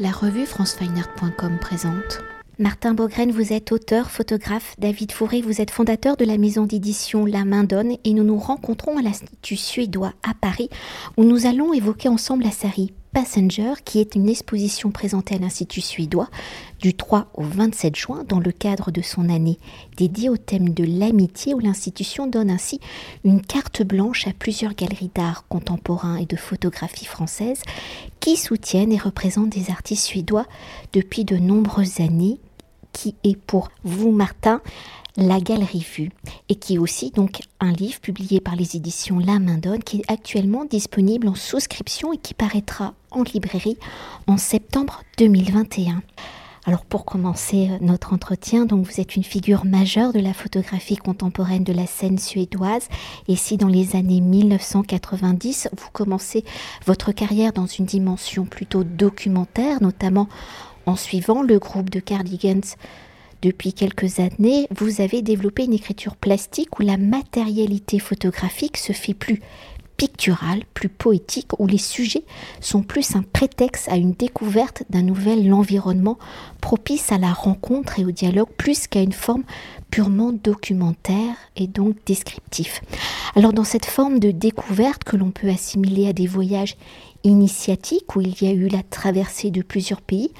La revue francefineart.com présente. Martin Bogren, vous êtes auteur, photographe. David Fourré, vous êtes fondateur de la maison d'édition La Main Donne et nous nous rencontrons à l'Institut suédois à Paris où nous allons évoquer ensemble la série Passenger qui est une exposition présentée à l'Institut suédois du 3 au 27 juin dans le cadre de son année dédiée au thème de l'amitié où l'institution donne ainsi une carte blanche à plusieurs galeries d'art contemporain et de photographie française qui soutiennent et représentent des artistes suédois depuis de nombreuses années qui est pour vous, Martin, la Galerie Vue, et qui est aussi donc un livre publié par les éditions La Main d'Onne, qui est actuellement disponible en souscription et qui paraîtra en librairie en septembre 2021. Alors pour commencer euh, notre entretien, donc vous êtes une figure majeure de la photographie contemporaine de la scène suédoise et si dans les années 1990 vous commencez votre carrière dans une dimension plutôt documentaire, notamment en suivant le groupe de Cardigans depuis quelques années, vous avez développé une écriture plastique où la matérialité photographique se fait plus picturale, plus poétique, où les sujets sont plus un prétexte à une découverte d'un nouvel environnement propice à la rencontre et au dialogue, plus qu'à une forme purement documentaire et donc descriptif. Alors dans cette forme de découverte que l'on peut assimiler à des voyages initiatiques où il y a eu la traversée de plusieurs pays,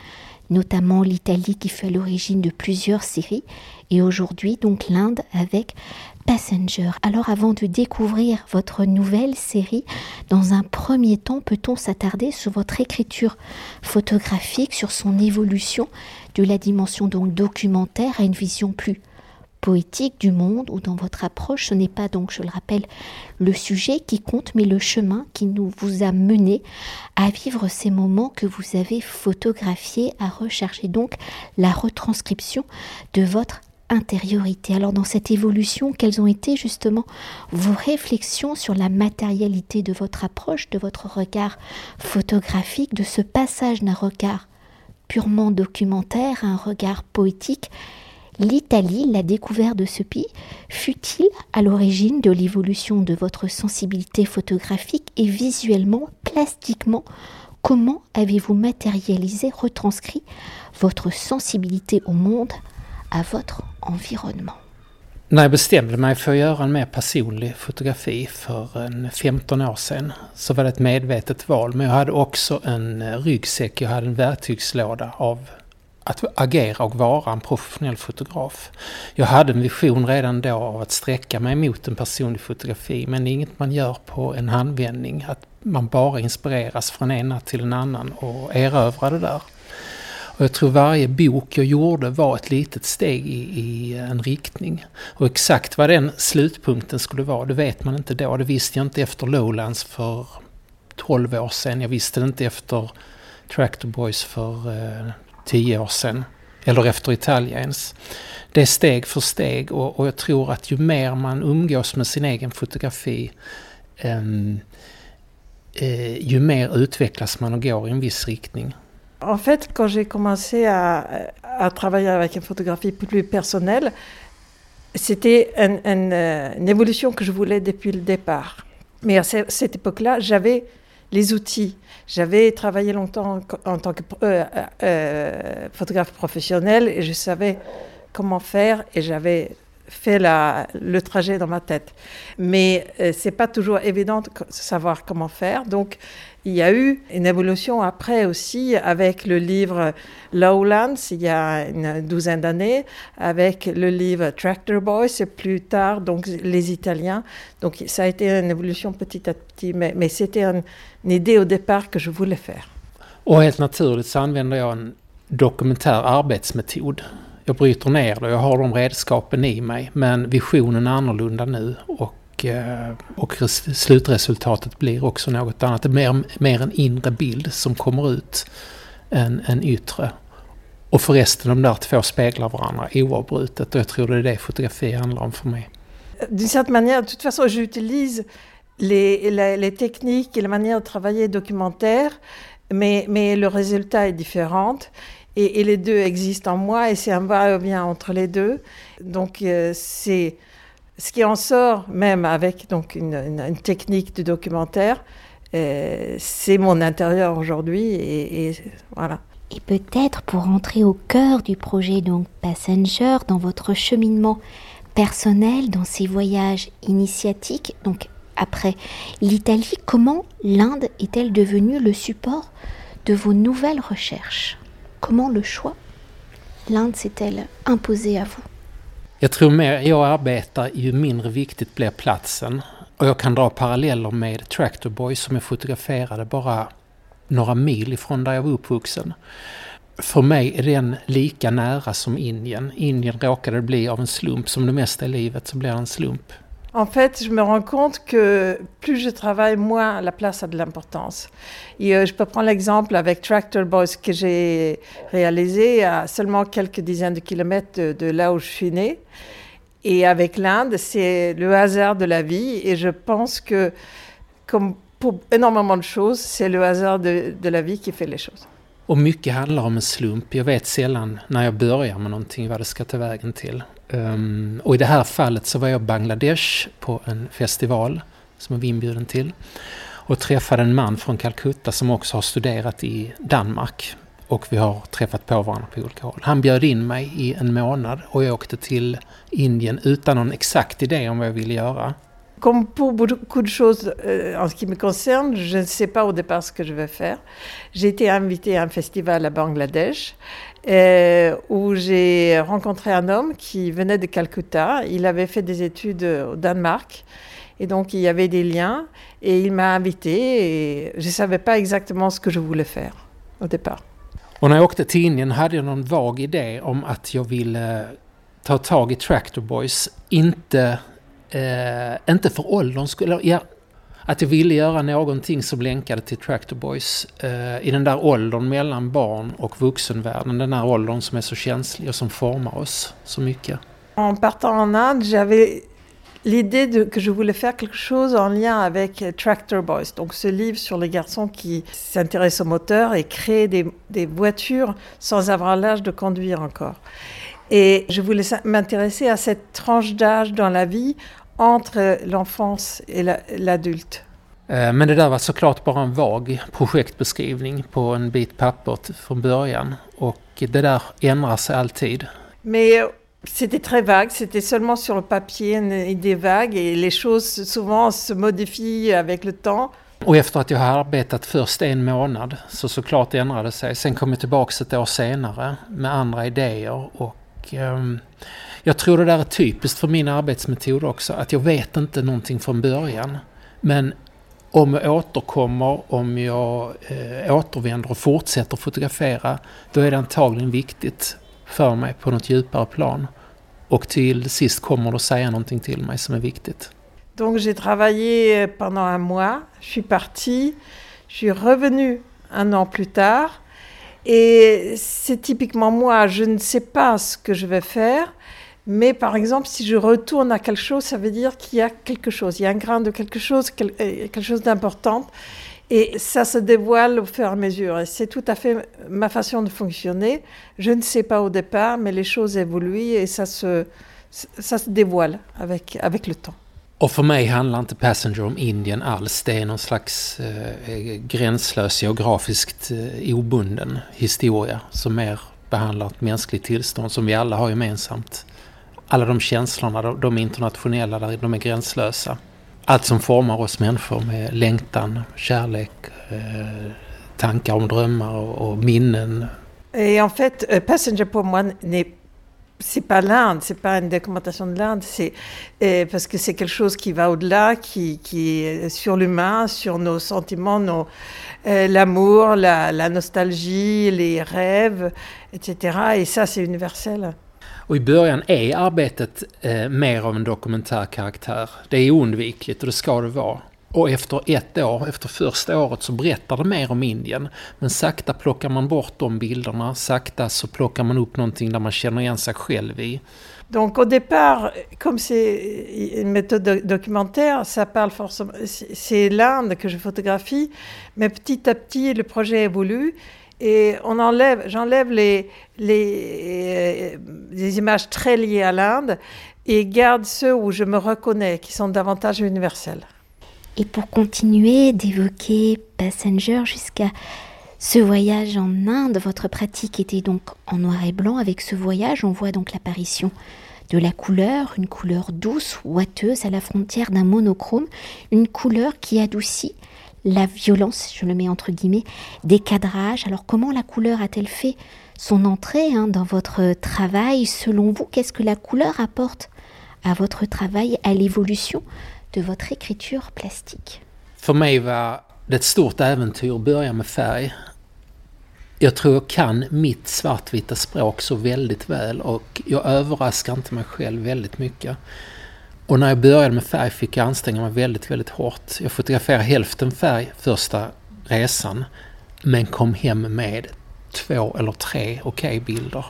notamment l'Italie qui fait l'origine de plusieurs séries, et aujourd'hui donc l'Inde avec Passenger. Alors avant de découvrir votre nouvelle série, dans un premier temps, peut-on s'attarder sur votre écriture photographique, sur son évolution de la dimension documentaire à une vision plus poétique du monde ou dans votre approche, ce n'est pas donc, je le rappelle, le sujet qui compte, mais le chemin qui nous vous a mené à vivre ces moments que vous avez photographiés, à rechercher donc la retranscription de votre intériorité. Alors dans cette évolution, quelles ont été justement vos réflexions sur la matérialité de votre approche, de votre regard photographique, de ce passage d'un regard purement documentaire à un regard poétique l'Italie, la découverte de ce pays, fut-il à l'origine de l'évolution de votre sensibilité photographique et visuellement, plastiquement Comment avez-vous matérialisé, retranscrit votre sensibilité au monde, à votre environnement? När jag bestämde mig för att göra en mer personlig fotografi för en 15 år sedan så var det ett medvetet val. Men jag hade också en ryggsäck, jag hade en verktygslåda av att agera och vara en professionell fotograf. Jag hade en vision redan då av att sträcka mig mot en personlig fotografi men det är inget man gör på en handvändning. Att man bara inspireras från ena till en annan och erövrar det där. Och jag tror varje bok jag gjorde var ett litet steg i, i, en riktning. Och exakt vad den slutpunkten skulle vara, det vet man inte då. Det visste jag inte efter Lowlands för 12 år sedan. Jag visste det inte efter Tractor Boys för eh, tio år sedan. Eller efter Italiens. Det är steg för steg och, och, jag tror att ju mer man umgås med sin egen fotografi um, eh, ju mer utvecklas man och går i en viss riktning. En fait, quand j'ai commencé à, à, travailler avec une photographie plus personnelle, c'était une, une, euh, une évolution que je voulais depuis le départ. Mais à cette époque-là, j'avais les outils. J'avais travaillé longtemps en, tant que euh, euh, photographe professionnel et je savais comment faire et j'avais fait le trajet dans ma tête. Mais euh, c'est pas toujours évident de savoir comment faire. Donc, il y a eu une évolution après aussi avec le livre Lowlands il y a une douzaine d'années, avec le livre Tractor Boy, c'est plus tard, donc les Italiens. Donc ça a été une évolution petit à petit, mais, c'était une, une idé au départ que je voulais faire. Och helt naturligt så använder jag en dokumentär arbetsmetod. Jag bryter ner det, jag har de redskapen i mig, men visionen är annorlunda nu och Och, eh, slutresultatet blir också något annat. Det är mer, mer en inre bild som kommer ut än en yttre. Och förresten, de där två speglar varandra oavbrutet och jag tror det är det fotografi handlar om för mig. D'une certaine manière, de toute façon, j'utilise les, les, les, techniques et la manière de travailler documentaire, mais, mais le résultat est différent. Et, et les deux existent en moi et c'est un va-et-vient entre les deux. Donc, euh, c'est ce qui en sort, même avec une, technique de documentaire, euh, c'est mon intérieur aujourd'hui. Et peut-être pour entrer au cœur du projet donc Passenger, dans votre cheminement personnel, dans ces voyages initiatiques, donc après l'Italie, comment l'Inde est-elle devenue le support de vos nouvelles recherches? Comment le choix l'Inde s'est-elle imposée à vous? Jag tror mer jag arbetar, ju mindre viktigt blir platsen. Och jag kan dra paralleller med Tractor Boy som jag fotograferade bara några mil ifrån där jag var uppvuxen. För mig är den lika nära som Indien. Indien råkade bli av en slump, som det mesta i livet så blir det en slump. En fait, je me rends compte que plus je travaille, moins la place a de l'importance. Euh, je peux prendre l'exemple avec Tractor Boys que j'ai réalisé à seulement quelques dizaines de kilomètres de, là où je suis née. Et avec l'Inde, c'est le hasard de la vie. Et je pense que, comme pour énormément de choses, c'est le hasard de la vie qui fait les choses. Och mycket handlar om en slump. Jag vet sällan när jag börjar med någonting vad det ska ta vägen till. Um, och i det här fallet så var jag i Bangladesh på en festival som jag var inbjuden till. Och träffade en man från Calcutta som också har studerat i Danmark. Och vi har träffat på varandra på olika håll. Han bjöd in mig i en månad och jag åkte till Indien utan någon exakt idé om vad jag ville göra. Comme pour beaucoup de choses euh, en ce qui me concerne, je ne sais pas au départ ce que je vais faire. J'ai été invitée à un festival à Bangladesh euh, où j'ai rencontré un homme qui venait de Calcutta. Il avait fait des études au Danemark et donc il y avait des liens et il m'a invité et je ne savais pas exactement ce que je voulais faire au départ. Och när jag åkte Indien hade jag någon vag idé om i Tractor Eh, inte för ålderns skull. Ja, att jag ville göra någonting som länkade till Tractor Boys eh, i den där åldern mellan barn och vuxenvärlden. Den där åldern som är så känslig och som formar oss så mycket. En partant en Inde, j'avais l'idée que je voulais faire quelque chose en lien avec Tractor Boys, donc ce livre sur les garçons qui s'intéressent aux moteurs et créent des, des voitures sans avoir l'âge de conduire encore. Et je voulais m'intéresser à cette tranche d'âge dans la vie entre l'enfance et l'adulte. Eh, men det där var såklart bara en vag projektbeskrivning på en bit papper från början. Och det där ändrar sig alltid. Mais c'était très vague, c'était seulement sur le papier une idée vague et les choses souvent se modifient avec le temps. Och efter att jag har arbetat först en månad så såklart ändrade det sig. Sen kom jag tillbaka ett år senare med andra idéer och um, jag tror det där är typiskt för min arbetsmetod också, att jag vet inte någonting från början. Men om jag återkommer, om jag eh, återvänder och fortsätter fotografera, då är det antagligen viktigt för mig på något djupare plan. Och till sist kommer det att säga någonting till mig som är viktigt. Donc j'ai travaillé pendant un mois, je suis partie, je suis revenue un an plus tard et c'est typiquement moi, je ne sais pas ce que je vais faire, mais par exemple, si je retourne à quelque chose, ça veut dire qu'il y a quelque chose, il y a un grain de quelque chose, euh, quelque chose d'important. Et ça se dévoile au fur et à mesure. Et c'est tout à fait ma façon de fonctionner. Je ne sais pas au départ, mais les choses évoluent et ça se, ça se dévoile avec, avec le temps. Och för mig handlar inte Passenger om Indien alls. Det är någon slags eh, eh, gränslös, geografiskt eh, obunden historia som mer behandlar ett mänskligt tillstånd som vi alla har gemensamt. alla de känslorna, de, de internationella, där de är gränslösa. Allt som formar oss människor med längtan, kärlek, eh, tankar om drömmar och, och minnen. Et en fait, Passenger pour moi n'est c'est pas l'Inde, c'est pas une documentation de l'Inde, c'est euh, parce que c'est quelque chose qui va au-delà, qui, qui est sur l'humain, sur nos sentiments, euh, l'amour, la, la nostalgie, les rêves, etc. Et ça, c'est universel. Och i början är arbetet eh, mer av en dokumentär karaktär. Det är oundvikligt och det ska det vara. Och efter ett år, efter första året, så berättar det mer om Indien. Men sakta plockar man bort de bilderna, sakta så plockar man upp någonting där man känner igen sig själv i. Donc au départ, comme c'est une méthode documentaire, ça parle forcément, c'est l'Inde que je photographie, mais petit à petit le projet évolue et on enlève, j'enlève les, les, les, images très liées à l'Inde et garde ceux où je me reconnais, qui sont davantage universels. Et pour continuer d'évoquer Passenger jusqu'à Ce voyage en Inde, votre pratique était donc en noir et blanc. Avec ce voyage, on voit donc l'apparition de la couleur, une couleur douce, ouateuse, à la frontière d'un monochrome, une couleur qui adoucit la violence, je le mets entre guillemets, des cadrages. Alors comment la couleur a-t-elle fait son entrée hein, dans votre travail? Selon vous, qu'est-ce que la couleur apporte à votre travail, à l'évolution de votre écriture plastique För mig var det ett stort äventyr att börja med färg. Jag tror jag kan mitt svartvita språk så väldigt väl och jag överraskar inte mig själv väldigt mycket. Och när jag började med färg fick jag anstränga mig väldigt, väldigt hårt. Jag fotograferade hälften färg första resan men kom hem med två eller tre okej-bilder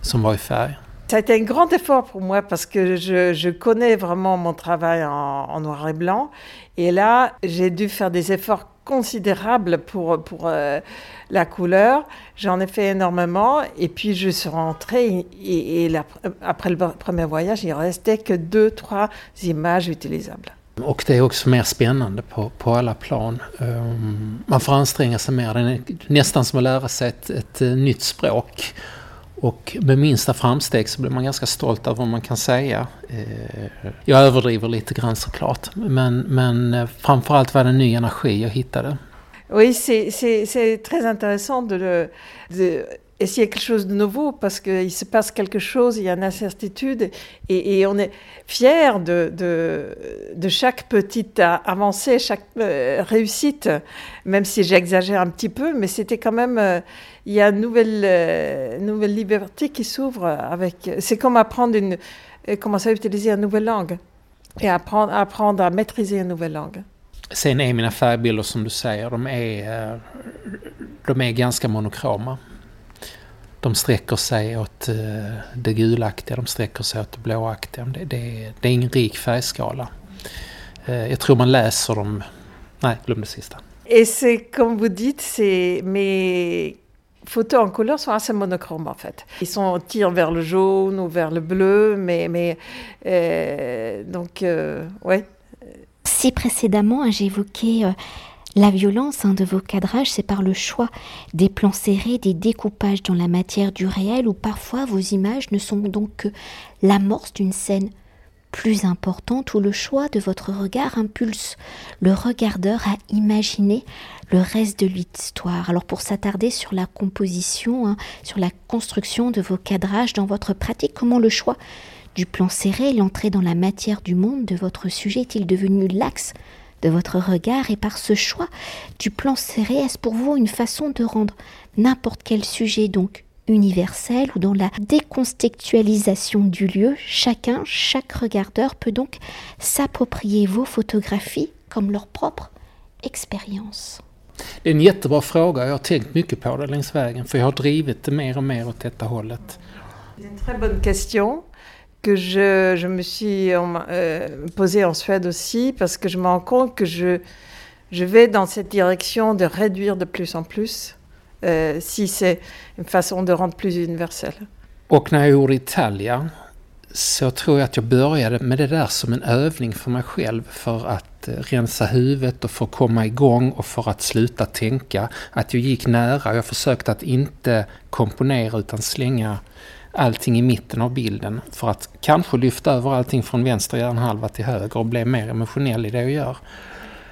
som var i färg. Ça a été un grand effort pour moi parce que je, connais vraiment mon travail en, noir et blanc. Et là, j'ai dû faire des efforts considérables pour, pour euh, la couleur. J'en ai fait énormément. Et puis, je suis rentrée. Et, après le premier voyage, il restait que deux, trois images utilisables. Och det är också mer spännande på, på alla plan. Um, man får anstränga sig mer. Det är nästan som att lära språk. Och med minsta framsteg så blir man ganska stolt över vad man kan säga. Eh, jag överdriver lite grann såklart, men, men eh, framförallt var det en ny energi jag hittade. Oui, c'est très intéressant de, le, de essayer quelque chose de nouveau parce qu'il se passe quelque chose, il y a une incertitude et, on est fier de, chaque petite avancée, chaque euh, réussite, même si j'exagère un petit peu, mais c'était quand même, euh, il y a une nouvelle, euh, nouvelle liberté qui s'ouvre avec, c'est comme apprendre une, commencer à utiliser une nouvelle langue et apprendre à maîtriser une nouvelle langue. Sen är mina färgbilder som du säger, de är, eh, de är ganska monokroma. de sträcker sig åt eh, det gulaktiga, de sträcker sig åt det blåaktiga. Det, det, det är ingen rik färgskala. Eh, jag tror man läser dem... Nej, glöm det sista. Et c'est comme vous dites, c'est mes photos en couleur sont assez monochromes en fait. Ils sont tirent vers le jaune ou vers le bleu, mais, mais euh, donc euh, ouais. Si précédemment j'évoquais euh, la violence hein, de vos cadrages, c'est par le choix des plans serrés, des découpages dans la matière du réel, où parfois vos images ne sont donc que l'amorce d'une scène plus importante, où le choix de votre regard impulse le regardeur à imaginer le reste de l'histoire. Alors pour s'attarder sur la composition, hein, sur la construction de vos cadrages dans votre pratique, comment le choix du plan serré, l'entrée dans la matière du monde de votre sujet est-il devenu l'axe de votre regard et par ce choix du plan serré, est-ce pour vous une façon de rendre n'importe quel sujet donc universel ou dans la décontextualisation du lieu, chacun, chaque regardeur peut donc s'approprier vos photographies comme leur propre expérience? Det är en jättebra fråga. Jag har tänkt mycket på det längs vägen för jag har drivit det mer och mer åt detta hållet. Det är en très bonne question que je, je me suis euh, posée en Suède aussi, parce que je me rends compte que je, je vais dans cette direction de réduire de plus en plus, euh, si c'est une façon de rendre plus universel. Och när jag gjorde Italia så tror jag att jag började med det där som en övning för mig själv för att eh, rensa huvudet och för att komma igång och för att sluta tänka. Att jag gick nära. Jag försökte att inte komponera utan slänga allting i mitten av bilden för att kanske lyfta över allting från vänster hjärnhalva till höger och bli mer emotionell i det jag gör.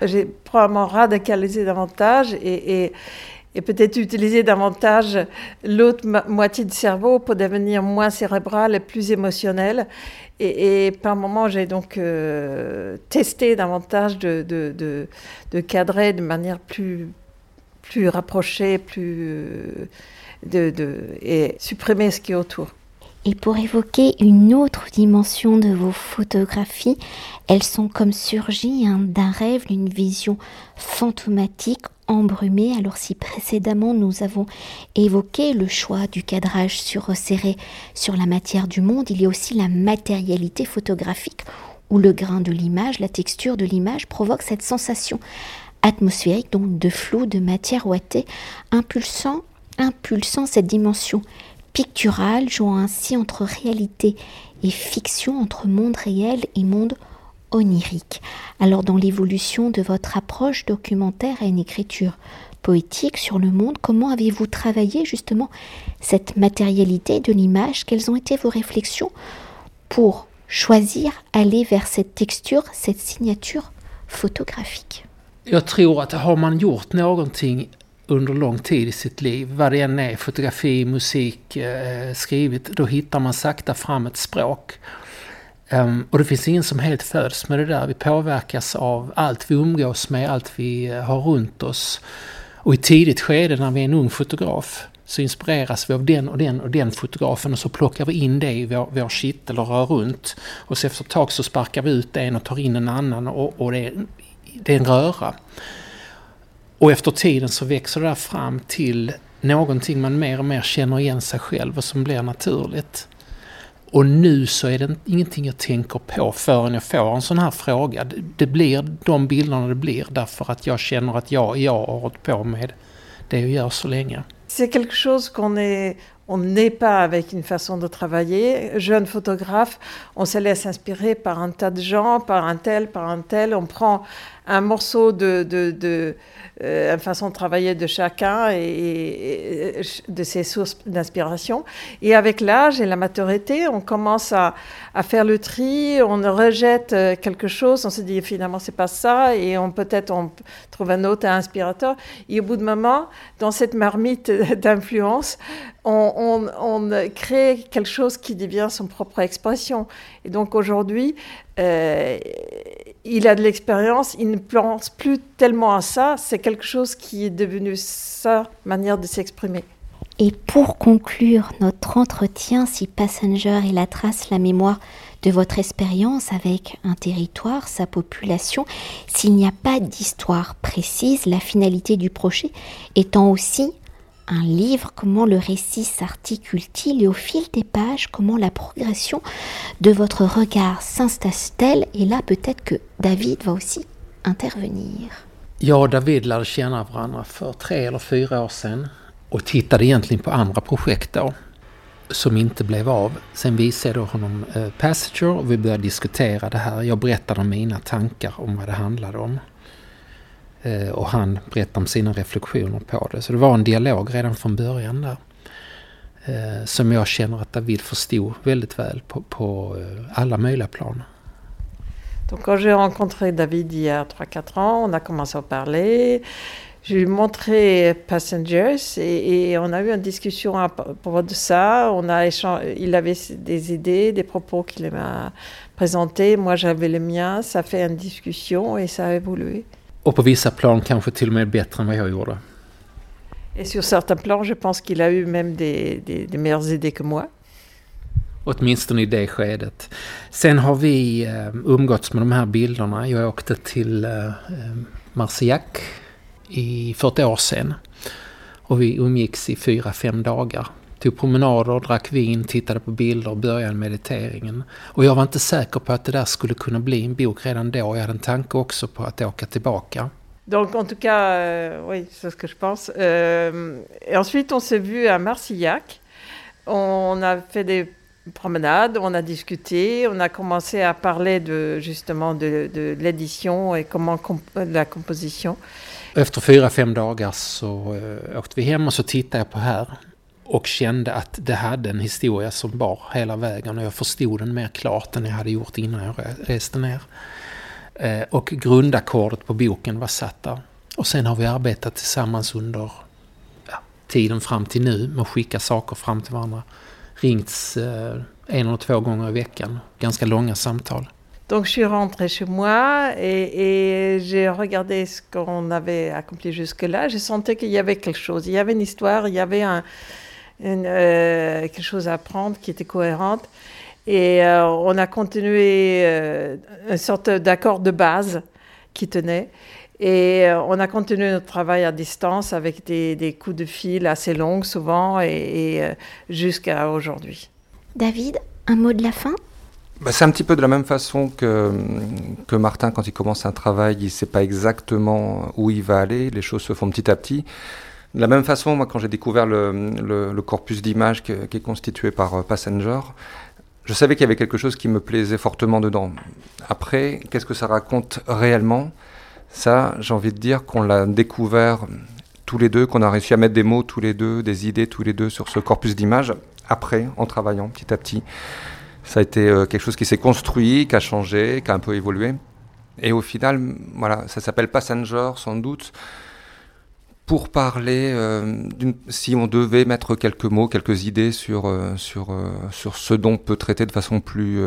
J'ai probablement radicalisé davantage et, et, et peut-être utilisé davantage l'autre moitié du cerveau pour devenir moins cérébral et plus émotionnel. Et, et par moments, j'ai donc euh, testé davantage de, de, de, de, cadrer de manière plus, plus rapprochée, plus... Euh, de, et supprimer ce qui est autour. Et pour évoquer une autre dimension de vos photographies, elles sont comme surgies hein, d'un rêve, d'une vision fantomatique, embrumée. Alors si précédemment nous avons évoqué le choix du cadrage sur resserré sur la matière du monde, il y a aussi la matérialité photographique où le grain de l'image, la texture de l'image provoque cette sensation atmosphérique, donc de flou, de matière ouatée, impulsant impulsant cette dimension picturale, jouant ainsi entre réalité et fiction, entre monde réel et monde onirique. Alors dans l'évolution de votre approche documentaire à une écriture poétique sur le monde. Comment avez-vous travaillé justement cette matérialité de l'image? Quelles ont été vos réflexions pour choisir aller vers cette texture, cette signature photographique? Jag tror att har man gjort någonting under lång tid i sitt liv, vad det än är, fotografi, musik, eh, skrivit, då hittar man sakta fram ett språk. Um, och det finns ingen som helt föds med det där. Vi påverkas av allt vi umgås med, allt vi eh, har runt oss. Och i tidigt skede när vi är en ung fotograf så inspireras vi av den och den och den fotografen och så plockar vi in det i vår, vår kittel och rör runt. Och så efter ett tag så sparkar vi ut en och tar in en annan och, och det, är, det är en röra. Och efter tiden så växer det där fram till någonting man mer och mer känner igen sig själv och som blir naturligt. Och nu så är det ingenting jag tänker på förrän jag får en sån här fråga. Det blir de bilderna det blir därför att jag känner att jag, jag har hållit på med det jag gör så länge. C'est quelque chose qu'on est, on n'est pas avec une façon de travailler. Jeune photographe, on se laisse inspirer par un tas de gens, par un tel, par un tel. On prend un morceau de, euh, une façon de travailler de chacun et, de ses sources d'inspiration. Et avec l'âge et la maturité, on commence à, à, faire le tri, on rejette euh, quelque chose, on se dit finalement c'est pas ça et on peut-être on trouve un autre inspirateur. Et au bout de moment, dans cette marmite d'influence, on, on, crée quelque chose qui devient son propre expression. Et donc aujourd'hui, euh, il a de l'expérience, il ne pense plus tellement à ça, c'est quelque chose qui est devenu sa manière de s'exprimer. Et pour conclure notre entretien, si Passenger est la trace, la mémoire de votre expérience avec un territoire, sa population, s'il n'y a pas d'histoire précise, la finalité du projet étant aussi un livre, comment le récit s'articule-t-il et au fil des pages, comment la progression de votre regard s'installe-t-elle Et là, peut-être que David va aussi intervenir. Jag och David lärde känna varandra för tre eller fyra år sedan och tittade egentligen på andra projekt då som inte blev av. Sen visade jag honom Passager Passenger och vi började diskutera det här. Jag berättade om mina tankar om vad det handlade om. Eh, och han berättade om sina reflektioner på det. Så det var en dialog redan från början där. Eh, som jag känner att David förstod väldigt väl på, på eh, alla möjliga plan. Donc quand j'ai rencontré David il y a 3-4 ans, on a commencé à parler. Je lui ai montré Passengers et, et, on a eu une discussion à propos de ça. On a échangé, il avait des idées, des propos qu'il m'a présentés. Moi, j'avais les miens. Ça fait une discussion et ça a évolué. Och på vissa plan kanske till och med bättre än vad jag gjorde. Et sur certains plans, je pense qu'il a eu même des, des, des meilleures idées que moi. Åtminstone i det skedet. Sen har vi eh, umgåtts med de här bilderna. Jag åkte till eh, Marcillac i, för ett år sedan. Och vi umgicks i fyra, fem dagar. Tog promenader, drack vin, tittade på bilder, började mediteringen. Och jag var inte säker på att det där skulle kunna bli en bok redan då. Jag hade en tanke också på att åka tillbaka. Donc en tout cas, euh, oui, c'est ce que je pense. Euh, et ensuite, on s'est vu à Marcillac. On a fait des promenades, on a discuté, on a commencé à parler de justement de, de l'édition et comment comp la composition. Efter fyra, fem dagar så uh, åkte vi hem och så tittade jag på här och kände att det hade en historia som bar hela vägen och jag förstod den mer klart än jag hade gjort innan jag reste ner. Eh, och grundackordet på boken var satt där. Och sen har vi arbetat tillsammans under ja, tiden fram till nu med att skicka saker fram till varandra. Ringts eh, en eller två gånger i veckan. Ganska långa samtal. Donc je suis rentrée chez moi et, et j'ai regardé ce qu'on avait accompli jusque-là. J'ai senti qu'il y avait quelque chose, il y avait une histoire, il y avait un, une, euh, quelque chose à apprendre qui était cohérente. Et euh, on a continué euh, une sorte d'accord de base qui tenait. Et euh, on a continué notre travail à distance avec des, des coups de fil assez longs souvent et, et euh, jusqu'à aujourd'hui. David, un mot de la fin? Bah, c'est un petit peu de la même façon que, que Martin, quand il commence un travail, il ne sait pas exactement où il va aller, les choses se font petit à petit. De la même façon, moi, quand j'ai découvert le, corpus d'images qui, qui, est constitué par euh, Passenger, je savais qu'il y avait quelque chose qui me plaisait fortement dedans. Après, qu'est-ce que ça raconte réellement? Ça, j'ai envie de dire qu'on l'a découvert tous les deux, qu'on a réussi à mettre des mots tous les deux, des idées tous les deux sur ce corpus d'images, après, en travaillant petit à petit. Ça a été euh, quelque chose qui s'est construit, qui a changé, qui a un peu évolué. Et au final, voilà, ça s'appelle Passenger sans doute. Pour parler, euh, si on devait mettre quelques mots, quelques idées sur, euh, sur, sur ce dont peut traiter de façon plus,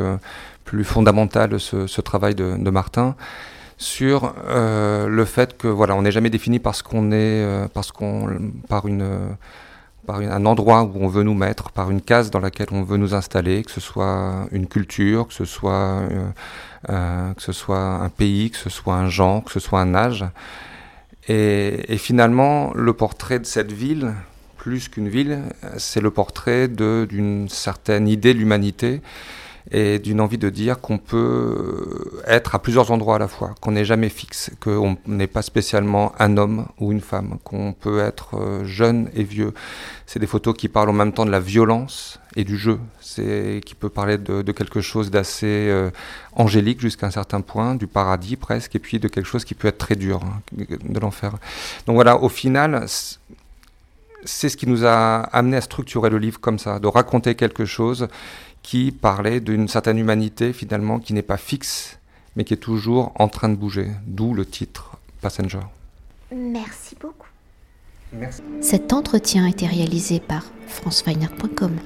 plus fondamentale ce, travail de, de Martin, sur le fait que voilà, on n'est jamais défini parce qu'on est, parce qu'on, par une par un endroit où on veut nous mettre, par une case dans laquelle on veut nous installer, que ce soit une culture, que ce soit, euh, euh, que ce soit un pays, que ce soit un genre, que ce soit un âge. Et, finalement, le portrait de cette ville, plus qu'une ville, c'est le portrait d'une certaine idée de l'humanité et d'une envie de dire qu'on peut être à plusieurs endroits à la fois, qu'on n'est jamais fixe, qu'on n'est pas spécialement un homme ou une femme, qu'on peut être euh, jeune et vieux. C'est des photos qui parlent en même temps de la violence et du jeu, c'est qui peut parler de, quelque chose d'assez euh, angélique jusqu'à un certain point, du paradis presque, et puis de quelque chose qui peut être très dur, hein, de l'enfer. Donc voilà, au final, c'est ce qui nous a amené à structurer le livre comme ça, de raconter quelque chose qui parlait d'une certaine humanité finalement qui n'est pas fixe, mais qui est toujours en train de bouger, d'où le titre Passenger. Merci beaucoup. Merci. Cet entretien a été réalisé par franceweiner.com.